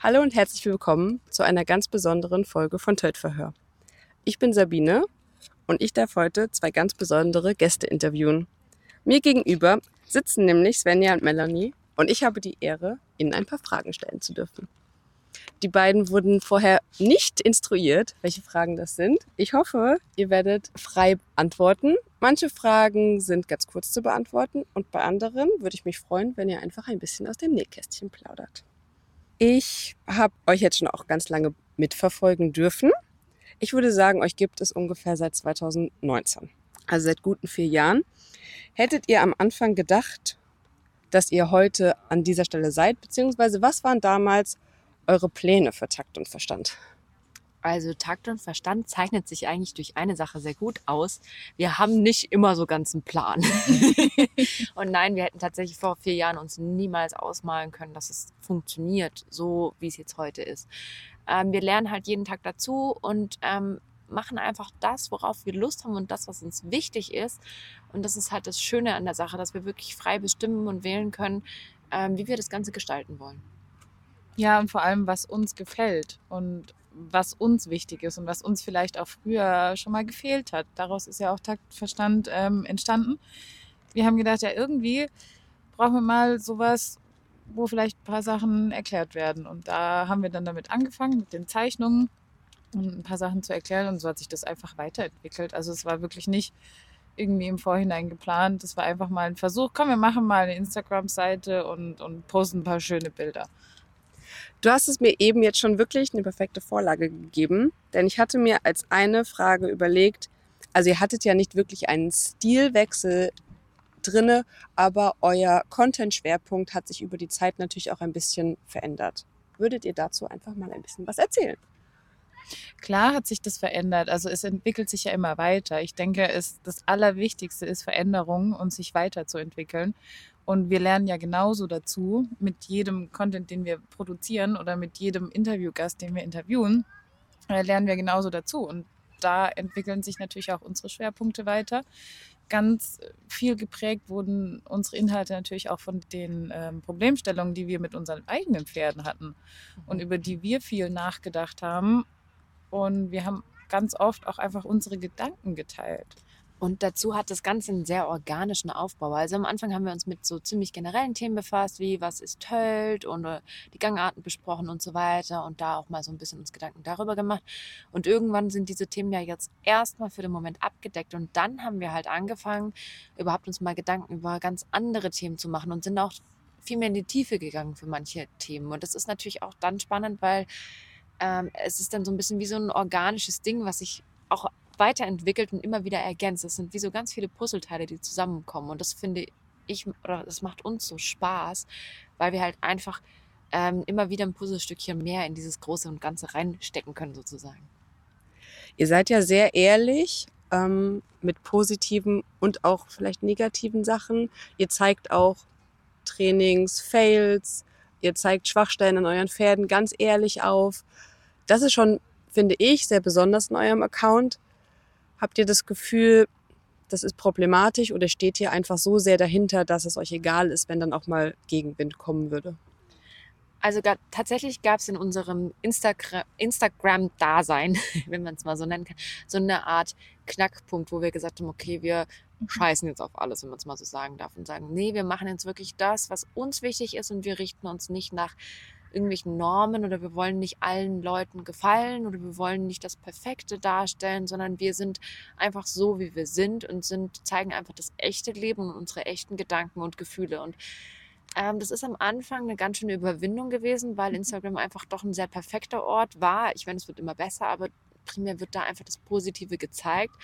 Hallo und herzlich willkommen zu einer ganz besonderen Folge von Tötverhör. Ich bin Sabine und ich darf heute zwei ganz besondere Gäste interviewen. Mir gegenüber sitzen nämlich Svenja und Melanie und ich habe die Ehre, ihnen ein paar Fragen stellen zu dürfen. Die beiden wurden vorher nicht instruiert, welche Fragen das sind. Ich hoffe, ihr werdet frei antworten. Manche Fragen sind ganz kurz zu beantworten und bei anderen würde ich mich freuen, wenn ihr einfach ein bisschen aus dem Nähkästchen plaudert. Ich habe euch jetzt schon auch ganz lange mitverfolgen dürfen. Ich würde sagen, euch gibt es ungefähr seit 2019, also seit guten vier Jahren. Hättet ihr am Anfang gedacht, dass ihr heute an dieser Stelle seid, beziehungsweise was waren damals eure Pläne für Takt und Verstand? Also Takt und Verstand zeichnet sich eigentlich durch eine Sache sehr gut aus. Wir haben nicht immer so ganz einen Plan. und nein, wir hätten tatsächlich vor vier Jahren uns niemals ausmalen können, dass es funktioniert, so wie es jetzt heute ist. Ähm, wir lernen halt jeden Tag dazu und ähm, machen einfach das, worauf wir Lust haben und das, was uns wichtig ist. Und das ist halt das Schöne an der Sache, dass wir wirklich frei bestimmen und wählen können, ähm, wie wir das Ganze gestalten wollen. Ja, und vor allem, was uns gefällt und was uns wichtig ist und was uns vielleicht auch früher schon mal gefehlt hat. Daraus ist ja auch Taktverstand ähm, entstanden. Wir haben gedacht, ja, irgendwie brauchen wir mal sowas, wo vielleicht ein paar Sachen erklärt werden. Und da haben wir dann damit angefangen, mit den Zeichnungen und ein paar Sachen zu erklären. Und so hat sich das einfach weiterentwickelt. Also es war wirklich nicht irgendwie im Vorhinein geplant. Das war einfach mal ein Versuch. Komm, wir machen mal eine Instagram-Seite und, und posten ein paar schöne Bilder. Du hast es mir eben jetzt schon wirklich eine perfekte Vorlage gegeben, denn ich hatte mir als eine Frage überlegt, also ihr hattet ja nicht wirklich einen Stilwechsel drinne, aber euer Content-Schwerpunkt hat sich über die Zeit natürlich auch ein bisschen verändert. Würdet ihr dazu einfach mal ein bisschen was erzählen? Klar hat sich das verändert. Also es entwickelt sich ja immer weiter. Ich denke, es, das Allerwichtigste ist Veränderung und sich weiterzuentwickeln. Und wir lernen ja genauso dazu mit jedem Content, den wir produzieren oder mit jedem Interviewgast, den wir interviewen, äh, lernen wir genauso dazu. Und da entwickeln sich natürlich auch unsere Schwerpunkte weiter. Ganz viel geprägt wurden unsere Inhalte natürlich auch von den ähm, Problemstellungen, die wir mit unseren eigenen Pferden hatten und mhm. über die wir viel nachgedacht haben. Und wir haben ganz oft auch einfach unsere Gedanken geteilt. Und dazu hat das Ganze einen sehr organischen Aufbau. Also am Anfang haben wir uns mit so ziemlich generellen Themen befasst, wie was ist Tölt und äh, die Gangarten besprochen und so weiter und da auch mal so ein bisschen uns Gedanken darüber gemacht. Und irgendwann sind diese Themen ja jetzt erstmal für den Moment abgedeckt und dann haben wir halt angefangen, überhaupt uns mal Gedanken über ganz andere Themen zu machen und sind auch viel mehr in die Tiefe gegangen für manche Themen. Und das ist natürlich auch dann spannend, weil ähm, es ist dann so ein bisschen wie so ein organisches Ding, was sich auch weiterentwickelt und immer wieder ergänzt. Das sind wie so ganz viele Puzzleteile, die zusammenkommen. Und das finde ich, oder das macht uns so Spaß, weil wir halt einfach ähm, immer wieder ein Puzzlestückchen mehr in dieses Große und Ganze reinstecken können, sozusagen. Ihr seid ja sehr ehrlich ähm, mit positiven und auch vielleicht negativen Sachen. Ihr zeigt auch Trainings, Fails, ihr zeigt Schwachstellen an euren Pferden ganz ehrlich auf. Das ist schon, finde ich, sehr besonders in eurem Account. Habt ihr das Gefühl, das ist problematisch oder steht ihr einfach so sehr dahinter, dass es euch egal ist, wenn dann auch mal Gegenwind kommen würde? Also tatsächlich gab es in unserem Instagram, Instagram-Dasein, wenn man es mal so nennen kann, so eine Art Knackpunkt, wo wir gesagt haben, okay, wir mhm. scheißen jetzt auf alles, wenn man es mal so sagen darf, und sagen, nee, wir machen jetzt wirklich das, was uns wichtig ist und wir richten uns nicht nach irgendwelchen Normen oder wir wollen nicht allen Leuten gefallen oder wir wollen nicht das Perfekte darstellen, sondern wir sind einfach so, wie wir sind und sind, zeigen einfach das echte Leben und unsere echten Gedanken und Gefühle. Und ähm, das ist am Anfang eine ganz schöne Überwindung gewesen, weil mhm. Instagram einfach doch ein sehr perfekter Ort war. Ich meine, es wird immer besser, aber primär wird da einfach das Positive gezeigt.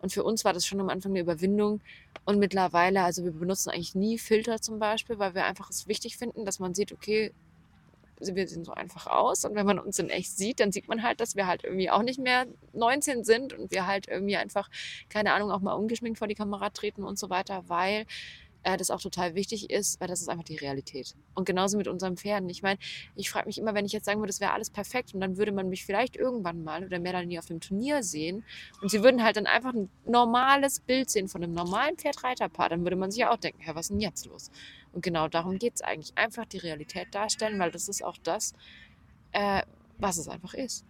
Und für uns war das schon am Anfang eine Überwindung. Und mittlerweile, also wir benutzen eigentlich nie Filter zum Beispiel, weil wir einfach es wichtig finden, dass man sieht, okay, wir sehen so einfach aus. Und wenn man uns in echt sieht, dann sieht man halt, dass wir halt irgendwie auch nicht mehr 19 sind und wir halt irgendwie einfach, keine Ahnung, auch mal ungeschminkt vor die Kamera treten und so weiter, weil äh, das auch total wichtig ist, weil das ist einfach die Realität. Und genauso mit unseren Pferden. Ich meine, ich frage mich immer, wenn ich jetzt sagen würde, das wäre alles perfekt und dann würde man mich vielleicht irgendwann mal oder mehr dann nie auf dem Turnier sehen und sie würden halt dann einfach ein normales Bild sehen von einem normalen Pferdreiterpaar, dann würde man sich ja auch denken, Herr, was ist denn jetzt los? Und genau darum geht es eigentlich. Einfach die Realität darstellen, weil das ist auch das, äh, was es einfach ist.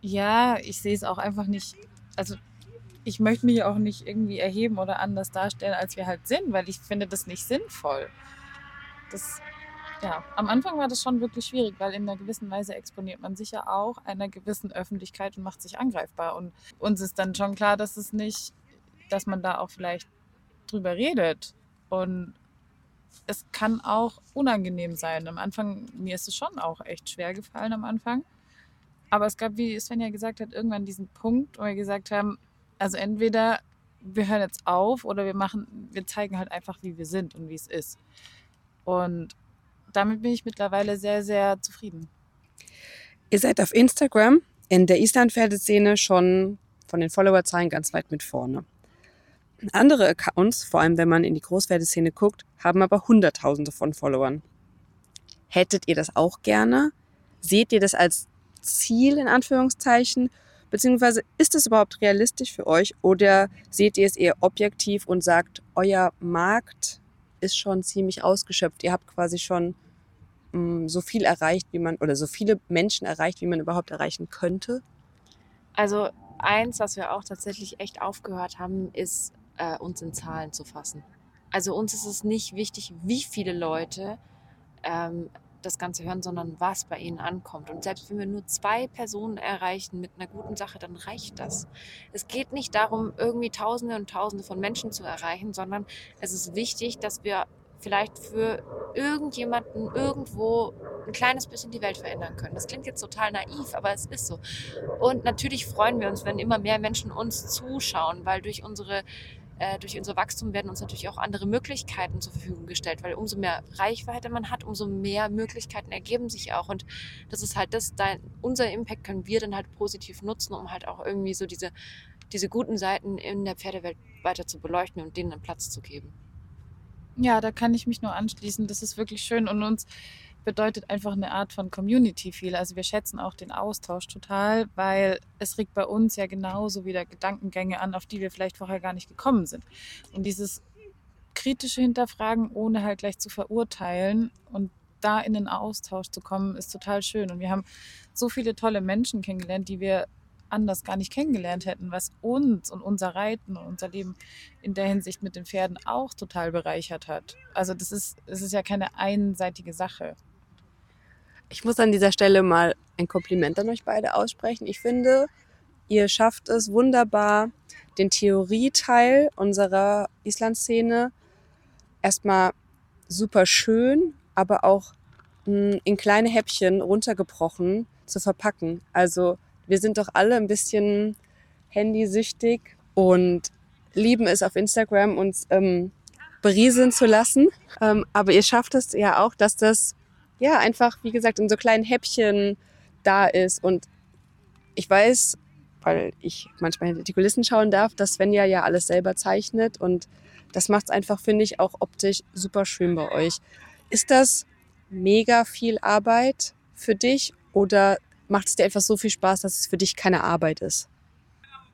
Ja, ich sehe es auch einfach nicht. Also ich möchte mich auch nicht irgendwie erheben oder anders darstellen, als wir halt sind, weil ich finde das nicht sinnvoll. Das, ja, am Anfang war das schon wirklich schwierig, weil in einer gewissen Weise exponiert man sich ja auch einer gewissen Öffentlichkeit und macht sich angreifbar. Und uns ist dann schon klar, dass es nicht, dass man da auch vielleicht drüber redet. Und es kann auch unangenehm sein. Am Anfang, mir ist es schon auch echt schwer gefallen am Anfang. Aber es gab, wie Sven ja gesagt hat, irgendwann diesen Punkt, wo wir gesagt haben, also entweder wir hören jetzt auf oder wir machen, wir zeigen halt einfach, wie wir sind und wie es ist. Und damit bin ich mittlerweile sehr, sehr zufrieden. Ihr seid auf Instagram in der Island-Pferdeszene schon von den Followerzahlen ganz weit mit vorne. Andere Accounts, vor allem wenn man in die Großpferdeszene guckt, haben aber Hunderttausende von Followern. Hättet ihr das auch gerne? Seht ihr das als Ziel in Anführungszeichen? Beziehungsweise ist es überhaupt realistisch für euch oder seht ihr es eher objektiv und sagt, euer Markt ist schon ziemlich ausgeschöpft. Ihr habt quasi schon mh, mm, so viel erreicht, wie man, oder so viele Menschen erreicht, wie man überhaupt erreichen könnte? Also eins, was wir auch tatsächlich echt aufgehört haben, ist äh, uns in Zahlen zu fassen. Also uns ist es nicht wichtig, wie viele Leute ähm, das Ganze hören, sondern was bei ihnen ankommt. Und selbst wenn wir nur zwei Personen erreichen mit einer guten Sache, dann reicht das. Es geht nicht darum, irgendwie Tausende und Tausende von Menschen zu erreichen, sondern es ist wichtig, dass wir vielleicht für irgendjemanden irgendwo ein kleines bisschen die Welt verändern können. Das klingt jetzt total naiv, aber es ist so. Und natürlich freuen wir uns, wenn immer mehr Menschen uns zuschauen, weil durch unsere äh, durch unser Wachstum werden uns natürlich auch andere Möglichkeiten zur Verfügung gestellt, weil umso mehr Reichweite man hat, umso mehr Möglichkeiten ergeben sich auch. Und das ist halt das, dein, unser Impact können wir dann halt positiv nutzen, um halt auch irgendwie so diese, diese guten Seiten in der Pferdewelt weiter zu beleuchten und denen einen Platz zu geben. Ja, da kann ich mich nur anschließen. Das ist wirklich schön und uns bedeutet einfach eine Art von Community viel. Also wir schätzen auch den Austausch total, weil es regt bei uns ja genauso wieder Gedankengänge an, auf die wir vielleicht vorher gar nicht gekommen sind. Und dieses kritische Hinterfragen, ohne halt gleich zu verurteilen und da in den Austausch zu kommen, ist total schön. Und wir haben so viele tolle Menschen kennengelernt, die wir anders gar nicht kennengelernt hätten, was uns und unser Reiten und unser Leben in der Hinsicht mit den Pferden auch total bereichert hat. Also das ist, das ist ja keine einseitige Sache. Ich muss an dieser Stelle mal ein Kompliment an euch beide aussprechen. Ich finde, ihr schafft es wunderbar, den Theorieteil unserer Island-Szene erstmal super schön, aber auch hm, in kleine Häppchen runtergebrochen zu verpacken. Also wir sind doch alle ein bisschen handysüchtig und lieben es auf Instagram uns ähm, berieseln zu lassen. Ähm, aber ihr schafft es ja auch, dass das ja, einfach, wie gesagt, in so kleinen Häppchen da ist. Und ich weiß, weil ich manchmal hinter die Kulissen schauen darf, dass Svenja ja alles selber zeichnet und das macht es einfach, finde ich, auch optisch super schön bei euch. Ist das mega viel Arbeit für dich oder macht es dir einfach so viel Spaß, dass es für dich keine Arbeit ist?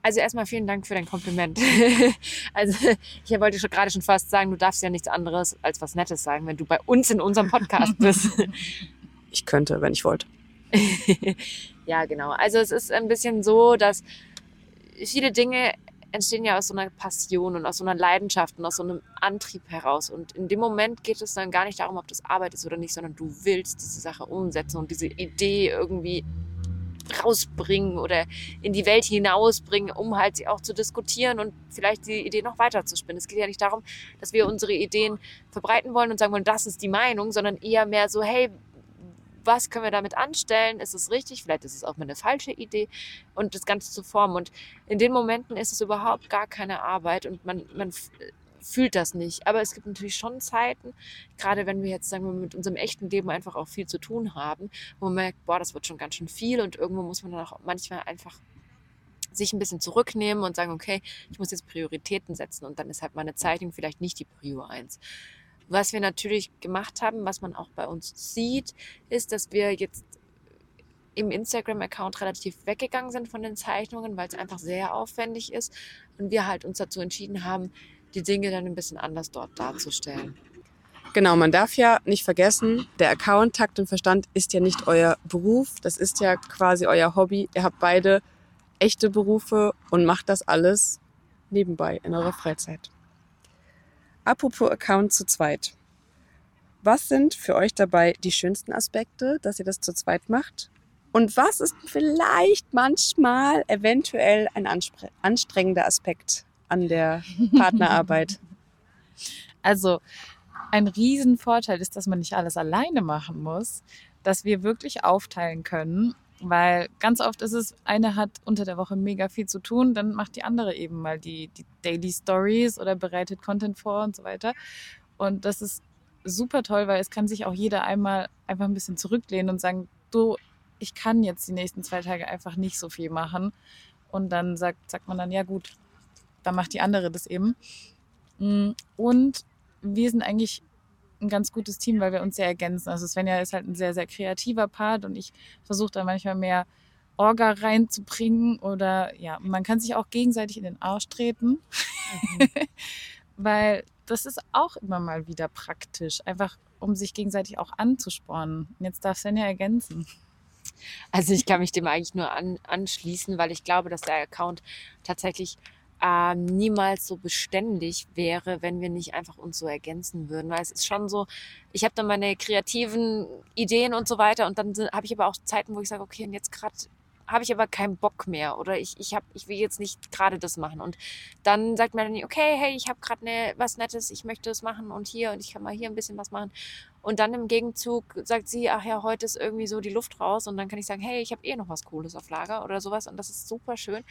Also erstmal vielen Dank für dein Kompliment. also ich wollte schon gerade schon fast sagen, du darfst ja nichts anderes als was Nettes sagen, wenn du bei uns in unserem Podcast bist. ich könnte, wenn ich wollte. ja, genau. Also es ist ein bisschen so, dass viele Dinge entstehen ja aus so einer Passion und aus so einer Leidenschaft und aus so einem Antrieb heraus. Und in dem Moment geht es dann gar nicht darum, ob das Arbeit ist oder nicht, sondern du willst diese Sache umsetzen und diese Idee irgendwie rausbringen oder in die Welt hinausbringen, um halt sie auch zu diskutieren und vielleicht die Idee noch weiter zu spinnen. Es geht ja nicht darum, dass wir unsere Ideen verbreiten wollen und sagen wollen, das ist die Meinung, sondern eher mehr so, hey, was können wir damit anstellen? Ist es richtig? Vielleicht ist es auch mal eine falsche Idee und das Ganze zu formen. Und in den Momenten ist es überhaupt gar keine Arbeit und man, man fühlt das nicht. Aber es gibt natürlich schon Zeiten, gerade wenn wir jetzt, sagen wir, mit unserem echten Leben einfach auch viel zu tun haben, wo man merkt, boah, das wird schon ganz schön viel und irgendwo muss man dann auch manchmal einfach sich ein bisschen zurücknehmen und sagen, okay, ich muss jetzt Prioritäten setzen und dann ist halt meine Zeitung vielleicht nicht die Prio 1. Was wir natürlich gemacht haben, was man auch bei uns sieht, ist, dass wir jetzt im Instagram-Account relativ weggegangen sind von den Zeichnungen, weil es einfach sehr aufwendig ist und wir halt uns dazu entschieden haben, die Dinge dann ein bisschen anders dort darzustellen. Genau, man darf ja nicht vergessen, der Account Takt und Verstand ist ja nicht euer Beruf, das ist ja quasi euer Hobby. Ihr habt beide echte Berufe und macht das alles nebenbei in eurer Freizeit. Apropos Account zu zweit. Was sind für euch dabei die schönsten Aspekte, dass ihr das zu zweit macht? Und was ist vielleicht manchmal eventuell ein anstrengender Aspekt an der Partnerarbeit? Also ein Riesenvorteil ist, dass man nicht alles alleine machen muss, dass wir wirklich aufteilen können, weil ganz oft ist es, eine hat unter der Woche mega viel zu tun, dann macht die andere eben mal die, die Daily Stories oder bereitet Content vor und so weiter. Und das ist super toll, weil es kann sich auch jeder einmal einfach ein bisschen zurücklehnen und sagen, du, ich kann jetzt die nächsten zwei Tage einfach nicht so viel machen. Und dann sagt, sagt man dann, ja gut, dann macht die andere das eben. Mm, Und wir sind eigentlich ein ganz gutes Team, weil wir uns sehr ergänzen. Also Svenja ist halt ein sehr, sehr kreativer Part und ich versuche da manchmal mehr Orga reinzubringen oder ja, man kann sich auch gegenseitig in den Arsch treten, weil das ist auch immer mal wieder praktisch, einfach um sich gegenseitig auch anzuspornen. Jetzt darf Svenja ergänzen. Also ich kann mich dem eigentlich nur an, anschließen, weil ich glaube, dass der Account tatsächlich ähm, niemals so beständig wäre, wenn wir nicht einfach uns so ergänzen würden. Weil es ist schon so, ich habe dann meine kreativen Ideen und so weiter und dann habe ich aber auch Zeiten, wo ich sage, okay, und jetzt gerade habe ich aber keinen Bock mehr oder ich, ich, hab, ich will jetzt nicht gerade das machen. Und dann sagt Melanie, okay, hey, ich habe gerade ne, was Nettes, ich möchte das machen und hier und ich kann mal hier ein bisschen was machen. Und dann im Gegenzug sagt sie, ach ja, heute ist irgendwie so die Luft raus und dann kann ich sagen, hey, ich habe eh noch was Cooles auf Lager oder sowas und das ist super schön.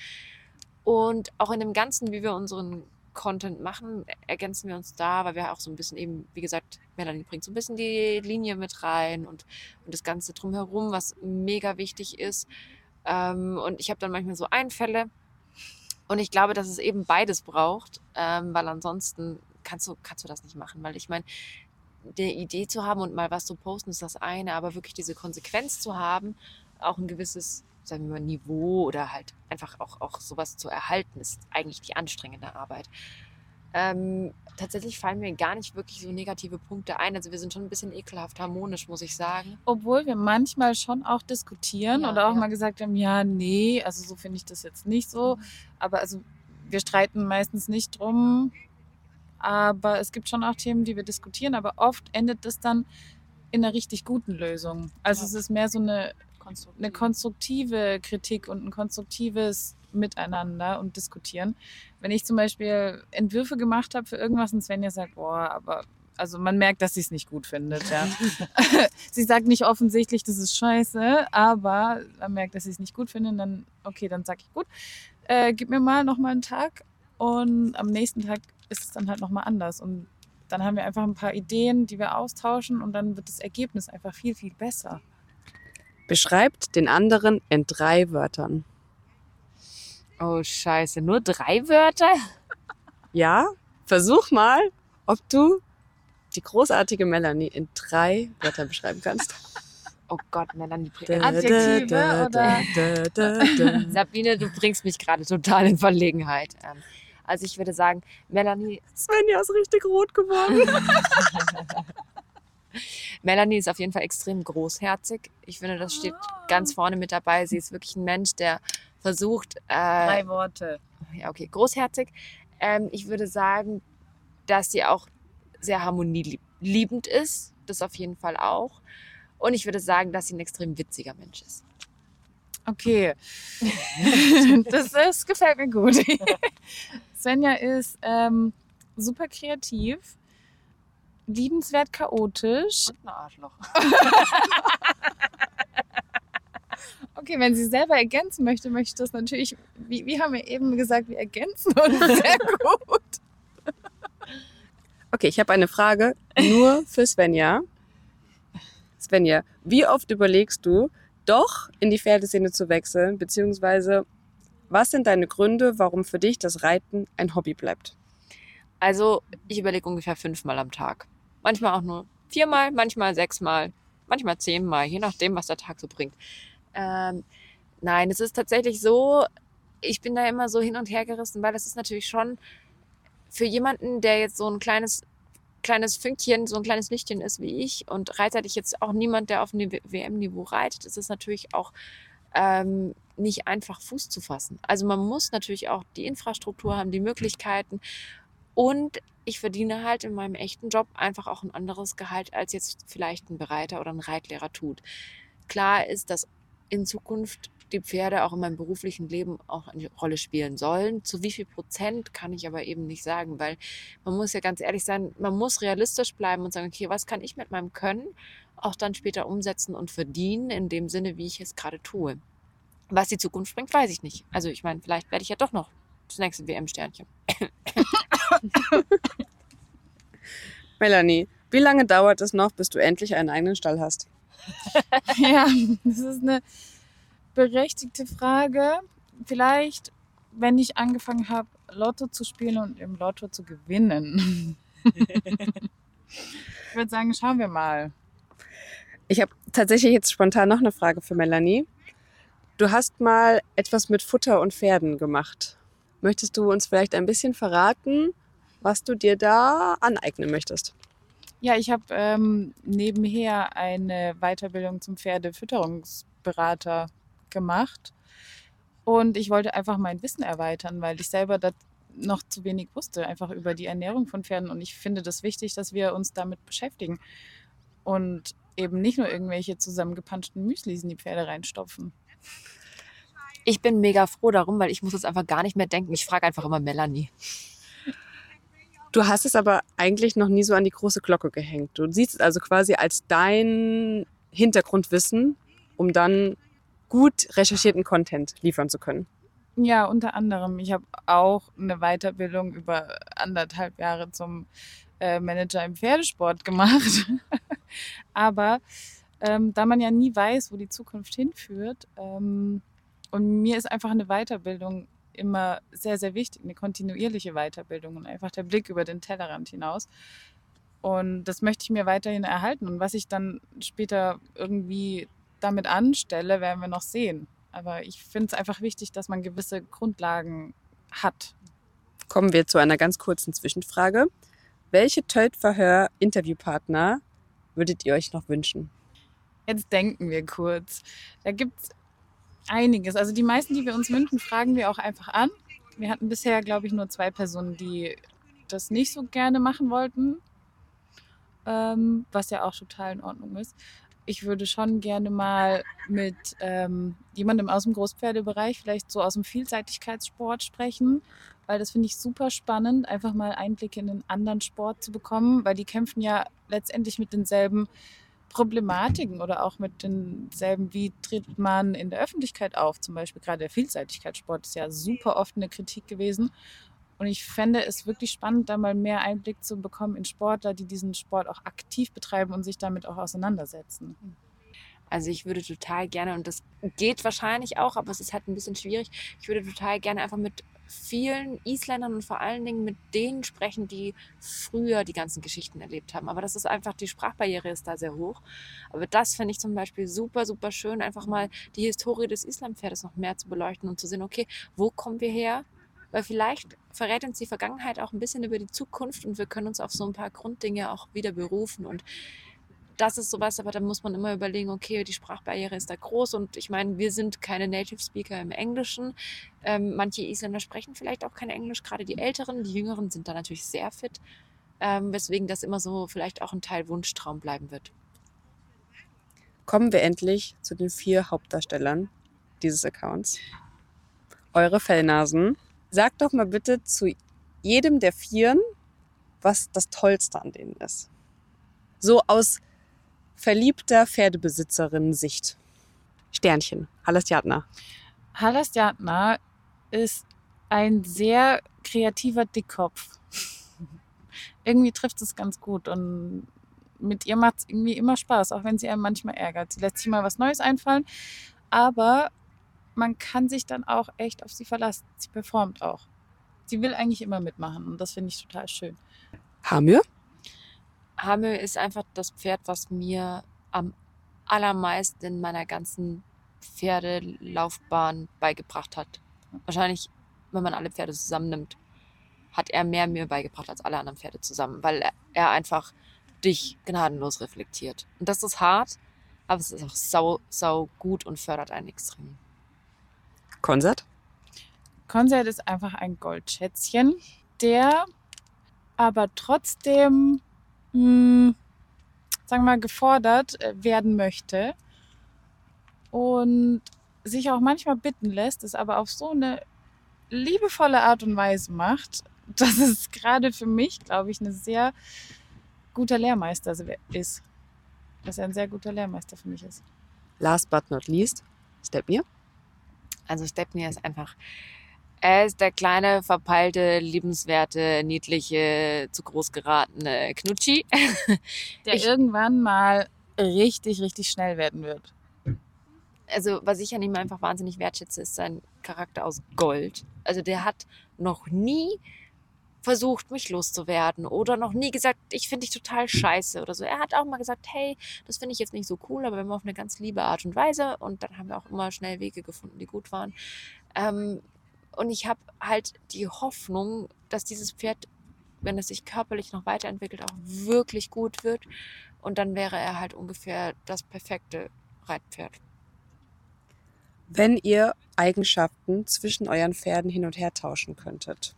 Und auch in dem Ganzen, wie wir unseren Content machen, ergänzen wir uns da, weil wir auch so ein bisschen eben, wie gesagt, Melanie bringt so ein bisschen die Linie mit rein und, und das Ganze drumherum, was mega wichtig ist. Ähm, und ich habe dann manchmal so Einfälle. Und ich glaube, dass es eben beides braucht, ähm, weil ansonsten kannst du, kannst du das nicht machen. Weil ich meine, der Idee zu haben und mal was zu posten, ist das eine, aber wirklich diese Konsequenz zu haben, auch ein gewisses, sagen wir mal, Niveau oder halt einfach auch, auch sowas zu erhalten, ist eigentlich die anstrengende Arbeit. Ähm, tatsächlich fallen mir gar nicht wirklich so negative Punkte ein. Also wir sind schon ein bisschen ekelhaft harmonisch, muss ich sagen. Obwohl wir manchmal schon auch diskutieren Ja, oder auch ja. mal gesagt haben, ja, nee, also so finde ich das jetzt nicht so. Aber also wir streiten meistens nicht drum. Aber es gibt schon auch Themen, die wir diskutieren, aber oft endet das dann in einer richtig guten Lösung. Also Ja. es ist mehr so eine, eine konstruktive Kritik und ein konstruktives Miteinander und Diskutieren. Wenn ich zum Beispiel Entwürfe gemacht habe für irgendwas und Svenja sagt, boah, aber also man merkt, dass sie es nicht gut findet, ja. sie sagt nicht offensichtlich, das ist scheiße, aber man merkt, dass sie es nicht gut findet, dann, okay, dann sag ich, gut, äh, gib mir mal noch mal einen Tag und am nächsten Tag ist es dann halt noch mal anders und dann haben wir einfach ein paar Ideen, die wir austauschen und dann wird das Ergebnis einfach viel, viel besser. Beschreibt den anderen in drei Wörtern. Oh scheiße, nur drei Wörter? Ja, versuch mal, ob du die großartige Melanie in drei Wörtern beschreiben kannst. Oh Gott, Melanie. Da, bring- Adjektive da, da, da. Sabine, du bringst mich gerade total in Verlegenheit. Ähm, Also ich würde sagen, Melanie, Svenja ist richtig rot geworden. Melanie ist auf jeden Fall extrem großherzig. Ich finde, das steht ganz vorne mit dabei. Sie ist wirklich ein Mensch, der versucht, äh, Drei Worte. ja okay, großherzig. Ähm, ich würde sagen, dass sie auch sehr harmonieliebend ist. Das auf jeden Fall auch. Und ich würde sagen, dass sie ein extrem witziger Mensch ist. Okay. das, das gefällt mir gut. Svenja ist ähm, super kreativ, liebenswert chaotisch. Und ein Arschloch. Okay, wenn sie selber ergänzen möchte, möchte ich das natürlich, wie, wie haben wir eben gesagt, wir ergänzen uns sehr gut. Okay, ich habe eine Frage nur für Svenja. Svenja, wie oft überlegst du, doch in die Pferdeszene zu wechseln, beziehungsweise was sind deine Gründe, warum für dich das Reiten ein Hobby bleibt? Also ich überlege ungefähr fünfmal am Tag. Manchmal auch nur viermal, manchmal sechsmal, manchmal zehnmal, je nachdem, was der Tag so bringt. Ähm, nein, es ist tatsächlich so, ich bin da immer so hin und her gerissen, weil das ist natürlich schon für jemanden, der jetzt so ein kleines kleines Fünkchen, so ein kleines Lichtchen ist wie ich und reitet jetzt auch niemand, der auf einem WM-Niveau reitet, ist es natürlich auch ähm, nicht einfach Fuß zu fassen. Also man muss natürlich auch die Infrastruktur haben, die Möglichkeiten und ich verdiene halt in meinem echten Job einfach auch ein anderes Gehalt, als jetzt vielleicht ein Bereiter oder ein Reitlehrer tut. Klar ist, dass in Zukunft die Pferde auch in meinem beruflichen Leben auch eine Rolle spielen sollen. Zu wie viel Prozent kann ich aber eben nicht sagen, weil man muss ja ganz ehrlich sein, man muss realistisch bleiben und sagen, okay, was kann ich mit meinem Können auch dann später umsetzen und verdienen in dem Sinne, wie ich es gerade tue. Was die Zukunft bringt, weiß ich nicht. Also ich meine, vielleicht werde ich ja doch noch das nächste WM-Sternchen. Melanie, wie lange dauert es noch, bis du endlich einen eigenen Stall hast? ja, das ist eine berechtigte Frage. Vielleicht, wenn ich angefangen habe, Lotto zu spielen und im Lotto zu gewinnen. ich würde sagen, schauen wir mal. Ich habe tatsächlich jetzt spontan noch eine Frage für Melanie. Du hast mal etwas mit Futter und Pferden gemacht. Möchtest du uns vielleicht ein bisschen verraten, was du dir da aneignen möchtest? Ja, ich habe ähm, nebenher eine Weiterbildung zum Pferdefütterungsberater gemacht. Und ich wollte einfach mein Wissen erweitern, weil ich selber da noch zu wenig wusste, einfach über die Ernährung von Pferden. Und ich finde das wichtig, dass wir uns damit beschäftigen. Und eben nicht nur irgendwelche zusammengepanschten Müslis in die Pferde reinstopfen. Ich bin mega froh darum, weil ich muss jetzt einfach gar nicht mehr denken. Ich frage einfach immer Melanie. Du hast es aber eigentlich noch nie so an die große Glocke gehängt. Du siehst es also quasi als dein Hintergrundwissen, um dann gut recherchierten Content liefern zu können. Ja, unter anderem. Ich habe auch eine Weiterbildung über anderthalb Jahre zum äh, Manager im Pferdesport gemacht. aber ähm, da man ja nie weiß, wo die Zukunft hinführt, ähm, und mir ist einfach eine Weiterbildung immer sehr, sehr wichtig, eine kontinuierliche Weiterbildung und einfach der Blick über den Tellerrand hinaus. Und das möchte ich mir weiterhin erhalten. Und was ich dann später irgendwie damit anstelle, werden wir noch sehen. Aber ich finde es einfach wichtig, dass man gewisse Grundlagen hat. Kommen wir zu einer ganz kurzen Zwischenfrage. Welche Tölt-Verhör-Interviewpartner würdet ihr euch noch wünschen? Jetzt denken wir kurz. Da gibt es einiges. Also die meisten, die wir uns wünschen, fragen wir auch einfach an. Wir hatten bisher, glaube ich, nur zwei Personen, die das nicht so gerne machen wollten, ähm, was ja auch total in Ordnung ist. Ich würde schon gerne mal mit ähm, jemandem aus dem Großpferdebereich, vielleicht so aus dem Vielseitigkeitssport sprechen, weil das finde ich super spannend, einfach mal Einblicke in einen anderen Sport zu bekommen, weil die kämpfen ja letztendlich mit denselben Problematiken oder auch mit denselben, wie tritt man in der Öffentlichkeit auf? Zum Beispiel gerade der Vielseitigkeitssport ist ja super oft eine Kritik gewesen. Und ich fände es wirklich spannend, da mal mehr Einblick zu bekommen in Sportler, die diesen Sport auch aktiv betreiben und sich damit auch auseinandersetzen. Also ich würde total gerne, und das geht wahrscheinlich auch, aber es ist halt ein bisschen schwierig, ich würde total gerne einfach mit vielen Isländern und vor allen Dingen mit denen sprechen, die früher die ganzen Geschichten erlebt haben. Aber das ist einfach, die Sprachbarriere ist da sehr hoch. Aber das finde ich zum Beispiel super, super schön, einfach mal die Historie des Islampferdes noch mehr zu beleuchten und zu sehen, okay, wo kommen wir her? Weil vielleicht verrät uns die Vergangenheit auch ein bisschen über die Zukunft und wir können uns auf so ein paar Grunddinge auch wieder berufen. Und das ist sowas, aber da muss man immer überlegen, okay, die Sprachbarriere ist da groß und ich meine, wir sind keine Native Speaker im Englischen. Ähm, manche Isländer sprechen vielleicht auch kein Englisch, gerade die Älteren, die Jüngeren sind da natürlich sehr fit, ähm, weswegen das immer so vielleicht auch ein Teil Wunschtraum bleiben wird. Kommen wir endlich zu den vier Hauptdarstellern dieses Accounts. Eure Fellnasen. Sagt doch mal bitte zu jedem der Vieren, was das Tollste an denen ist. So aus verliebter Pferdebesitzerin-Sicht. Sternchen, Halastjatna. Halastjatna ist ein sehr kreativer Dickkopf. irgendwie trifft es ganz gut und mit ihr macht es irgendwie immer Spaß, auch wenn sie einem manchmal ärgert. Sie lässt sich mal was Neues einfallen, aber man kann sich dann auch echt auf sie verlassen. Sie performt auch. Sie will eigentlich immer mitmachen und das finde ich total schön. Hamir? Hamel ist einfach das Pferd, was mir am allermeisten in meiner ganzen Pferdelaufbahn beigebracht hat. Wahrscheinlich, wenn man alle Pferde zusammennimmt. hat er mehr mir beigebracht als alle anderen Pferde zusammen, weil er, er einfach dich gnadenlos reflektiert. Und das ist hart, aber es ist auch sau, sau gut und fördert einen extrem. Konzert? Konzert ist einfach ein Goldschätzchen, der aber trotzdem, mh, sagen wir mal, gefordert äh, werden möchte und sich auch manchmal bitten lässt, es aber auf so eine liebevolle Art und Weise macht, dass es gerade für mich, glaube ich, ein sehr guter Lehrmeister ist. Dass er ein sehr guter Lehrmeister für mich ist. Last but not least, Stepnir. Also Stepnir ist einfach, er ist der kleine, verpeilte, liebenswerte, niedliche, zu groß geratene Knutschi. Der Ich- irgendwann mal richtig, richtig schnell werden wird. also was ich an ihm einfach wahnsinnig wertschätze, ist sein Charakter aus Gold. Also der hat noch nie versucht, mich loszuwerden oder noch nie gesagt, ich finde dich total scheiße oder so. Er hat auch mal gesagt, hey, das finde ich jetzt nicht so cool, aber immer auf eine ganz liebe Art und Weise. Und dann haben wir auch immer schnell Wege gefunden, die gut waren. Ähm, und ich habe halt die Hoffnung, dass dieses Pferd, wenn es sich körperlich noch weiterentwickelt, auch wirklich gut wird. Und dann wäre er halt ungefähr das perfekte Reitpferd. Wenn ihr Eigenschaften zwischen euren Pferden hin und her tauschen könntet,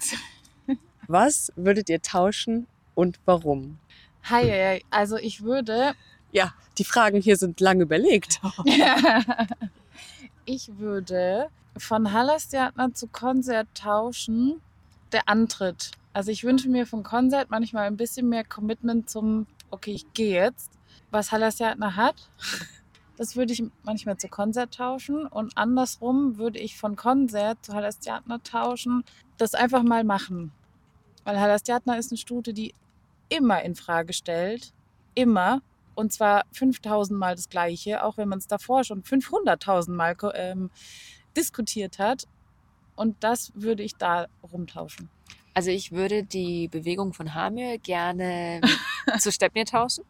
was würdet ihr tauschen und warum? Hi, also ich würde, Ja, die Fragen hier sind lang überlegt. ich würde von Hallerstjärtner zu Konzert tauschen, der Antritt. Also ich wünsche mir von Konzert manchmal ein bisschen mehr Commitment zum, okay, ich gehe jetzt. Was Hallerstjärtner hat, das würde ich manchmal zu Konzert tauschen und andersrum würde ich von Konzert zu Hallerstjärtner tauschen, das einfach mal machen. Weil Hallerstjärtner ist eine Stute, die immer in Frage stellt, immer und zwar 5000 Mal das Gleiche, auch wenn man es davor schon 500.000 Mal ähm, diskutiert hat. Und das würde ich da rumtauschen. Also ich würde die Bewegung von Hamir gerne zu Stepnir tauschen,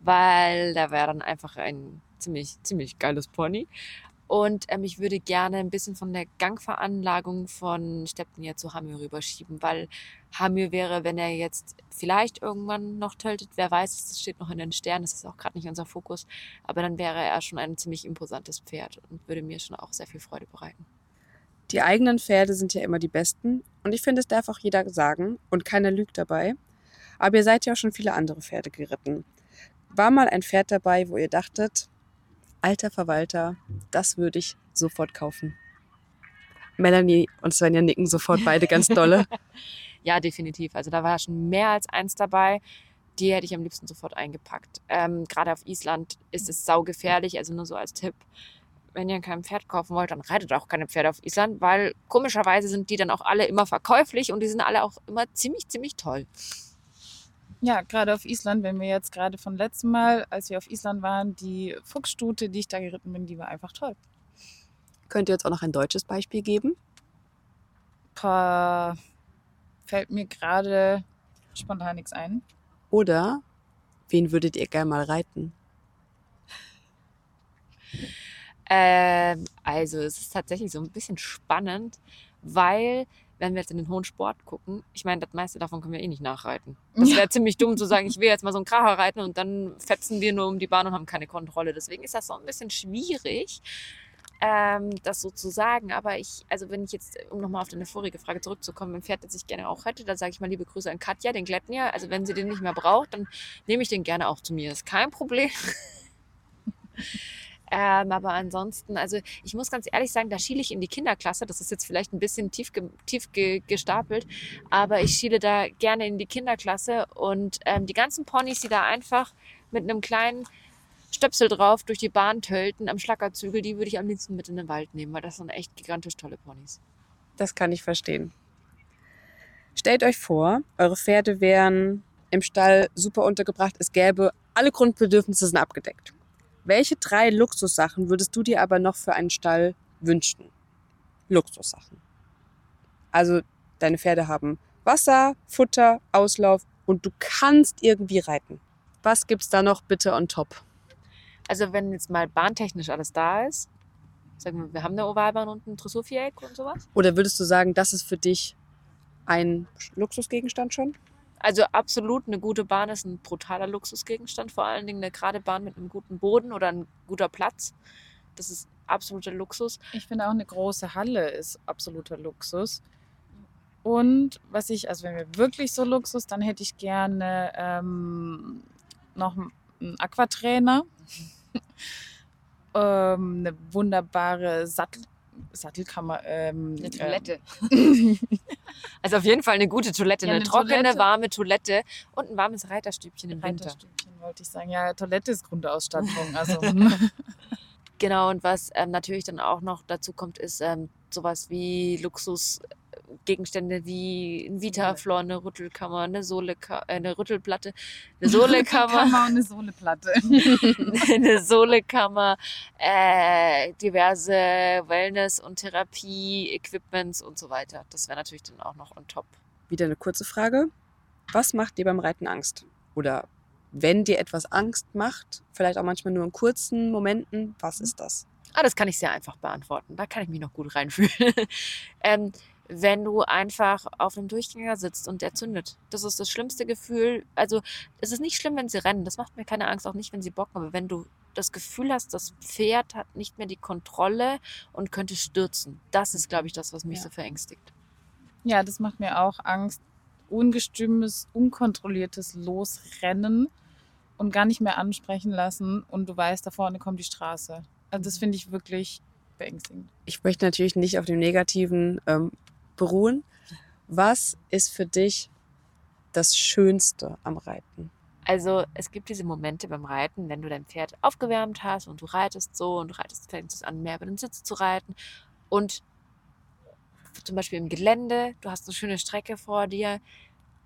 weil da wäre dann einfach ein ziemlich, ziemlich geiles Pony. Und ähm, ich würde gerne ein bisschen von der Gangveranlagung von Stepnir zu Hamir rüberschieben, weil Hamir wäre, wenn er jetzt vielleicht irgendwann noch tötet, wer weiß, das steht noch in den Sternen, das ist auch gerade nicht unser Fokus, aber dann wäre er schon ein ziemlich imposantes Pferd und würde mir schon auch sehr viel Freude bereiten. Die eigenen Pferde sind ja immer die besten und ich finde, es darf auch jeder sagen und keiner lügt dabei. Aber ihr seid ja auch schon viele andere Pferde geritten. War mal ein Pferd dabei, wo ihr dachtet, alter Verwalter, das würde ich sofort kaufen? Melanie und Svenja nicken sofort beide ganz dolle. Ja, definitiv. Also da war schon mehr als eins dabei. Die hätte ich am liebsten sofort eingepackt. Ähm, Gerade auf Island ist es saugefährlich, also nur so als Tipp. Wenn ihr kein Pferd kaufen wollt, dann reitet auch keine Pferde auf Island, weil komischerweise sind die dann auch alle immer verkäuflich und die sind alle auch immer ziemlich, ziemlich toll. Ja, gerade auf Island, wenn wir jetzt gerade von letztem Mal, als wir auf Island waren, die Fuchsstute, die ich da geritten bin, die war einfach toll. Könnt ihr uns auch noch ein deutsches Beispiel geben? Pah, fällt mir gerade spontan nichts ein. Oder wen würdet ihr gerne mal reiten? Ähm, also es ist tatsächlich so ein bisschen spannend, weil wenn wir jetzt in den hohen Sport gucken, ich meine, das meiste davon können wir eh nicht nachreiten. Das wäre ziemlich dumm zu sagen, ich will jetzt mal so einen Kracher reiten und dann fetzen wir nur um die Bahn und haben keine Kontrolle. Deswegen ist das so ein bisschen schwierig, ähm, das so zu sagen. Aber ich, also wenn ich jetzt, um nochmal auf deine vorige Frage zurückzukommen, ein Pferd, das ich gerne auch hätte, dann sage ich mal liebe Grüße an Katja, den Glättnier. Also wenn sie den nicht mehr braucht, dann nehme ich den gerne auch zu mir. Ist kein Problem. Ähm, aber ansonsten, also ich muss ganz ehrlich sagen, da schiele ich in die Kinderklasse. Das ist jetzt vielleicht ein bisschen tief, ge tief ge gestapelt, aber ich schiele da gerne in die Kinderklasse und ähm, die ganzen Ponys, die da einfach mit einem kleinen Stöpsel drauf durch die Bahn tölten am Schlackerzügel, die würde ich am liebsten mit in den Wald nehmen, weil das sind echt gigantisch tolle Ponys. Das kann ich verstehen. Stellt euch vor, eure Pferde wären im Stall super untergebracht. Es gäbe, alle Grundbedürfnisse sind abgedeckt. Welche drei Luxussachen würdest du dir aber noch für einen Stall wünschen? Luxussachen. Also deine Pferde haben Wasser, Futter, Auslauf und du kannst irgendwie reiten. Was gibt's da noch bitte on top? Also wenn jetzt mal bahntechnisch alles da ist, sagen wir, wir haben eine Ovalbahn und ein Dressurviereck und sowas. Oder würdest du sagen, das ist für dich ein Luxusgegenstand schon? Also absolut, eine gute Bahn ist ein brutaler Luxusgegenstand. Vor allen Dingen eine gerade Bahn mit einem guten Boden oder ein guter Platz. Das ist absoluter Luxus. Ich finde auch eine große Halle ist absoluter Luxus. Und was ich, also wenn wir wirklich so Luxus, dann hätte ich gerne ähm, noch einen Aquatrainer, ähm, eine wunderbare Sattel, Sattelkammer. Ähm, Eine ähm, Toilette. also auf jeden Fall eine gute Toilette, Ja, eine, eine trockene, Toilette. warme Toilette und ein warmes Reiterstübchen im Winter. Reiterstübchen wollte ich sagen. Ja, Toilette ist Grundausstattung. Also Genau, und was ähm, natürlich dann auch noch dazu kommt, ist ähm, sowas wie Luxusgegenstände wie ein Vitaflor, eine Rüttelkammer, eine, Sohleka äh, eine Rüttelplatte, eine Sohlekammer, und eine Sohleplatte. eine Sohlekammer, äh, diverse Wellness- und Therapie-Equipments und so weiter. Das wäre natürlich dann auch noch on top. Wieder eine kurze Frage. Was macht dir beim Reiten Angst? Oder wenn dir etwas Angst macht, vielleicht auch manchmal nur in kurzen Momenten, was ist das? Ah, das kann ich sehr einfach beantworten. Da kann ich mich noch gut reinfühlen. ähm, wenn du einfach auf einem Durchgänger sitzt und der zündet. Das ist das schlimmste Gefühl. Also es ist nicht schlimm, wenn sie rennen. Das macht mir keine Angst, auch nicht, wenn sie bocken. Aber wenn du das Gefühl hast, das Pferd hat nicht mehr die Kontrolle und könnte stürzen. Das ist, glaube ich, das, was mich Ja. so verängstigt. Ja, das macht mir auch Angst. Ungestümes, unkontrolliertes Losrennen und gar nicht mehr ansprechen lassen und du weißt, da vorne kommt die Straße. Also das finde ich wirklich beängstigend. Ich möchte natürlich nicht auf dem Negativen ähm, beruhen. Was ist für dich das Schönste am Reiten? Also es gibt diese Momente beim Reiten, wenn du dein Pferd aufgewärmt hast und du reitest so und du reitest, fängst es an, mehr über den Sitz zu reiten und zum Beispiel im Gelände, du hast eine schöne Strecke vor dir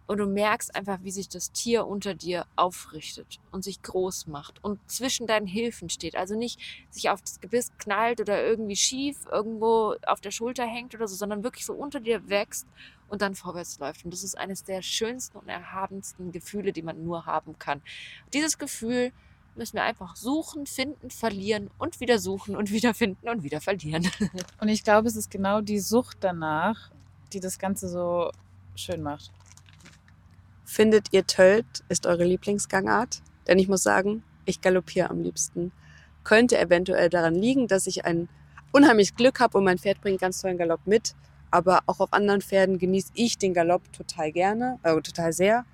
und du merkst einfach, wie sich das Tier unter dir aufrichtet und sich groß macht und zwischen deinen Hilfen steht. Also nicht sich auf das Gebiss knallt oder irgendwie schief irgendwo auf der Schulter hängt oder so, sondern wirklich so unter dir wächst und dann vorwärts läuft. Und das ist eines der schönsten und erhabensten Gefühle, die man nur haben kann. Dieses Gefühl müssen wir einfach suchen, finden, verlieren und wieder suchen und wieder finden und wieder verlieren. Und ich glaube, es ist genau die Sucht danach, die das Ganze so schön macht. Findet ihr Tölt ist eure Lieblingsgangart? Denn ich muss sagen, ich galoppiere am liebsten. Könnte eventuell daran liegen, dass ich ein unheimliches Glück habe und mein Pferd bringt ganz tollen Galopp mit. Aber auch auf anderen Pferden genieße ich den Galopp total gerne, äh, total sehr.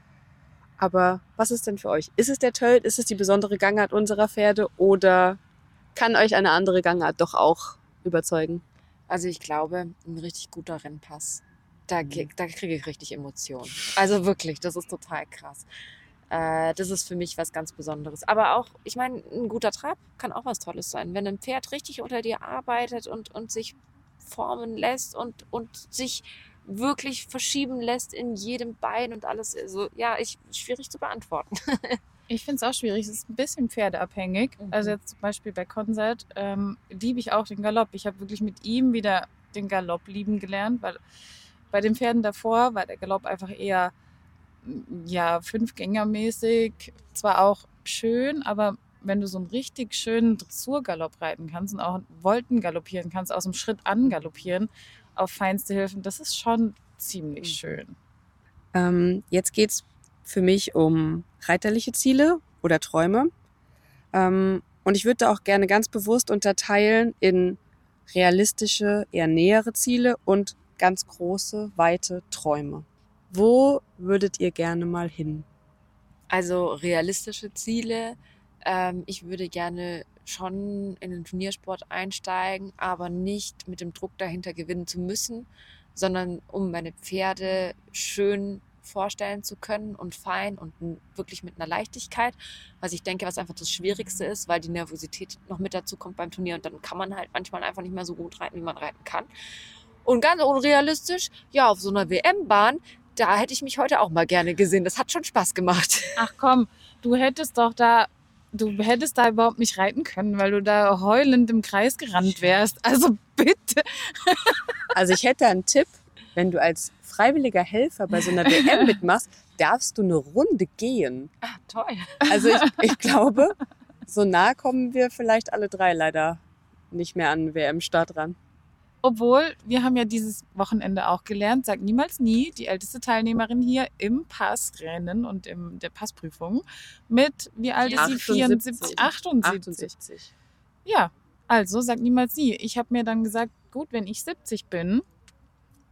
Aber was ist denn für euch? Ist es der Tölt? Ist es die besondere Gangart unserer Pferde? Oder kann euch eine andere Gangart doch auch überzeugen? Also ich glaube, ein richtig guter Rennpass, da, ge- da kriege ich richtig Emotionen. Also wirklich, das ist total krass. Äh, das ist für mich was ganz Besonderes. Aber auch, ich meine, ein guter Trab kann auch was Tolles sein. Wenn ein Pferd richtig unter dir arbeitet und, und sich formen lässt und, und sich wirklich verschieben lässt in jedem Bein und alles. Also ja, ich, schwierig zu beantworten. Ich finde es auch schwierig. Es ist ein bisschen pferdeabhängig. Mhm. Also jetzt zum Beispiel bei Konzert ähm, liebe ich auch den Galopp. Ich habe wirklich mit ihm wieder den Galopp lieben gelernt, weil bei den Pferden davor war der Galopp einfach eher mm, ja fünfgängermäßig. Zwar auch schön, aber wenn du so einen richtig schönen Dressurgalopp reiten kannst und auch Volten galoppieren kannst, aus dem Schritt an galoppieren auf feinste Hilfen, das ist schon ziemlich Mhm. schön. Ähm, jetzt geht's für mich um reiterliche Ziele oder Träume. Ähm, und ich würde da auch gerne ganz bewusst unterteilen in realistische, eher nähere Ziele und ganz große, weite Träume. Wo würdet ihr gerne mal hin? Also realistische Ziele. Ähm, ich würde gerne schon in den Turniersport einsteigen, aber nicht mit dem Druck dahinter gewinnen zu müssen, sondern um meine Pferde schön vorstellen zu können und fein und wirklich mit einer Leichtigkeit, was ich denke, was einfach das Schwierigste ist, weil die Nervosität noch mit dazu kommt beim Turnier und dann kann man halt manchmal einfach nicht mehr so gut reiten, wie man reiten kann. Und ganz unrealistisch, ja, auf so einer WM-Bahn, da hätte ich mich heute auch mal gerne gesehen. Das hat schon Spaß gemacht. Ach komm, du hättest doch da, du hättest da überhaupt nicht reiten können, weil du da heulend im Kreis gerannt wärst. Also bitte. Also ich hätte einen Tipp, wenn du als freiwilliger Helfer bei so einer WM mitmachst, darfst du eine Runde gehen. Ah, toll. Also ich, ich glaube, so nah kommen wir vielleicht alle drei leider nicht mehr an WM-Start ran. Obwohl, wir haben ja dieses Wochenende auch gelernt, sag niemals nie, die älteste Teilnehmerin hier im Passrennen und in der Passprüfung mit, wie alt ist sie? 74, 78. 78. Ja, also sag niemals nie. Ich habe mir dann gesagt, gut, wenn ich 70 bin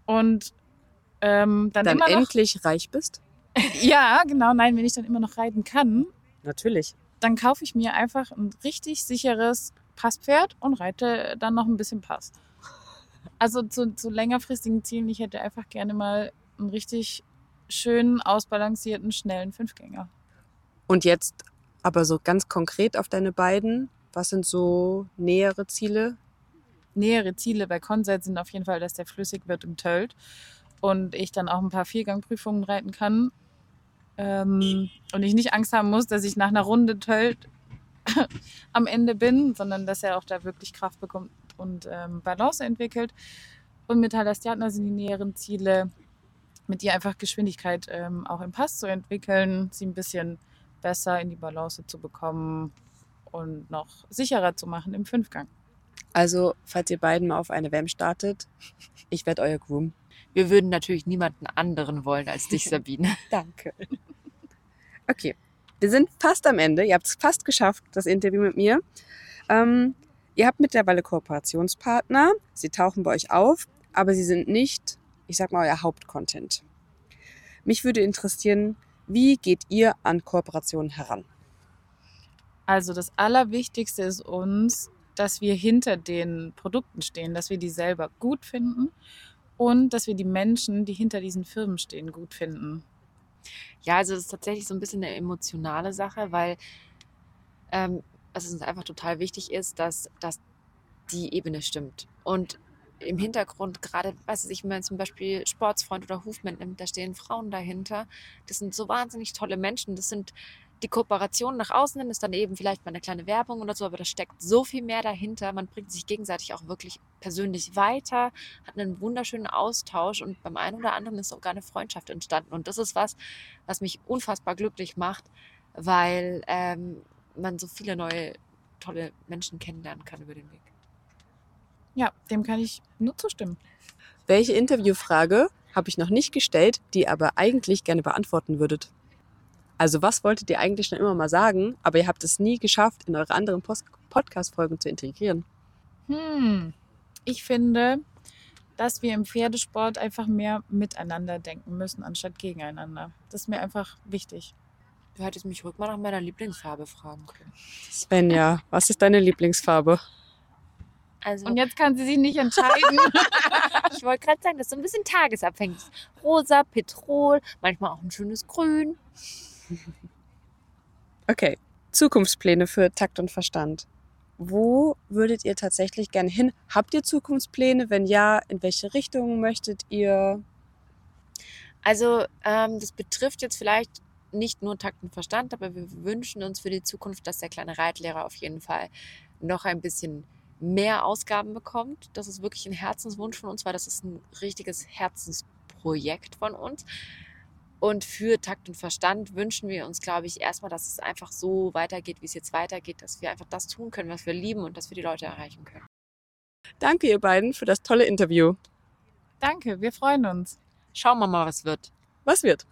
und ähm, dann, Dann immer noch, endlich reich bist? ja, genau, nein, wenn ich dann immer noch reiten kann, Natürlich. dann kaufe ich mir einfach ein richtig sicheres Passpferd und reite dann noch ein bisschen Pass. Also zu, zu längerfristigen Zielen, ich hätte einfach gerne mal einen richtig schönen, ausbalancierten, schnellen Fünfgänger. Und jetzt aber so ganz konkret auf deine beiden. Was sind so nähere Ziele? Nähere Ziele bei Consett sind auf jeden Fall, dass der flüssig wird im Tölt und ich dann auch ein paar Viergangprüfungen reiten kann. Ähm, und ich nicht Angst haben muss, dass ich nach einer Runde Tölt am Ende bin, sondern dass er auch da wirklich Kraft bekommt und ähm, Balance entwickelt. Und mit Halastiatna sind die näheren Ziele, mit ihr einfach Geschwindigkeit ähm, auch im Pass zu entwickeln, sie ein bisschen besser in die Balance zu bekommen und noch sicherer zu machen im Fünfgang. Also, falls ihr beiden mal auf eine WM startet, ich werde euer Groom. Wir würden natürlich niemanden anderen wollen als dich, Sabine. Danke. Okay, wir sind fast am Ende. Ihr habt es fast geschafft, das Interview mit mir. Ähm, ihr habt mittlerweile Kooperationspartner. Sie tauchen bei euch auf, aber sie sind nicht, ich sag mal, euer Hauptcontent. Mich würde interessieren, wie geht ihr an Kooperationen heran? Also das Allerwichtigste ist uns, dass wir hinter den Produkten stehen, dass wir die selber gut finden und dass wir die Menschen, die hinter diesen Firmen stehen, gut finden. Ja, also das ist tatsächlich so ein bisschen eine emotionale Sache, weil ähm, es uns einfach total wichtig ist, dass, dass die Ebene stimmt. Und im Hintergrund, gerade, weiß ich, wenn man zum Beispiel Sportsfreund oder Hufmann nimmt, da stehen Frauen dahinter. Das sind so wahnsinnig tolle Menschen. Das sind die Kooperation nach außen hin, ist dann eben vielleicht mal eine kleine Werbung oder so, aber da steckt so viel mehr dahinter. Man bringt sich gegenseitig auch wirklich persönlich weiter, hat einen wunderschönen Austausch und beim einen oder anderen ist sogar eine Freundschaft entstanden. Und das ist was, was mich unfassbar glücklich macht, weil ähm, man so viele neue, tolle Menschen kennenlernen kann über den Weg. Ja, dem kann ich nur zustimmen. Welche Interviewfrage habe ich noch nicht gestellt, die ihr aber eigentlich gerne beantworten würdet? Also was wolltet ihr eigentlich schon immer mal sagen, aber ihr habt es nie geschafft, in eure anderen Podcast-Folgen zu integrieren? Hm. Ich finde, dass wir im Pferdesport einfach mehr miteinander denken müssen, anstatt gegeneinander. Das ist mir einfach wichtig. Du hättest mich ruhig mal nach meiner Lieblingsfarbe fragen können. Svenja, was ist deine Lieblingsfarbe? Also, Und jetzt kann sie sich nicht entscheiden. ich wollte gerade sagen, das ist so ein bisschen tagesabhängig. Rosa, Petrol, manchmal auch ein schönes Grün. Okay, Zukunftspläne für Takt und Verstand. Wo würdet ihr tatsächlich gerne hin? Habt ihr Zukunftspläne? Wenn ja, in welche Richtung möchtet ihr? Also, ähm, das betrifft jetzt vielleicht nicht nur Takt und Verstand, aber wir wünschen uns für die Zukunft, dass der kleine Reitlehrer auf jeden Fall noch ein bisschen mehr Ausgaben bekommt. Das ist wirklich ein Herzenswunsch von uns, weil das ist ein richtiges Herzensprojekt von uns. Und für Takt und Verstand wünschen wir uns, glaube ich, erstmal, dass es einfach so weitergeht, wie es jetzt weitergeht, dass wir einfach das tun können, was wir lieben und dass wir die Leute erreichen können. Danke ihr beiden für das tolle Interview. Danke, wir freuen uns. Schauen wir mal, was wird. Was wird?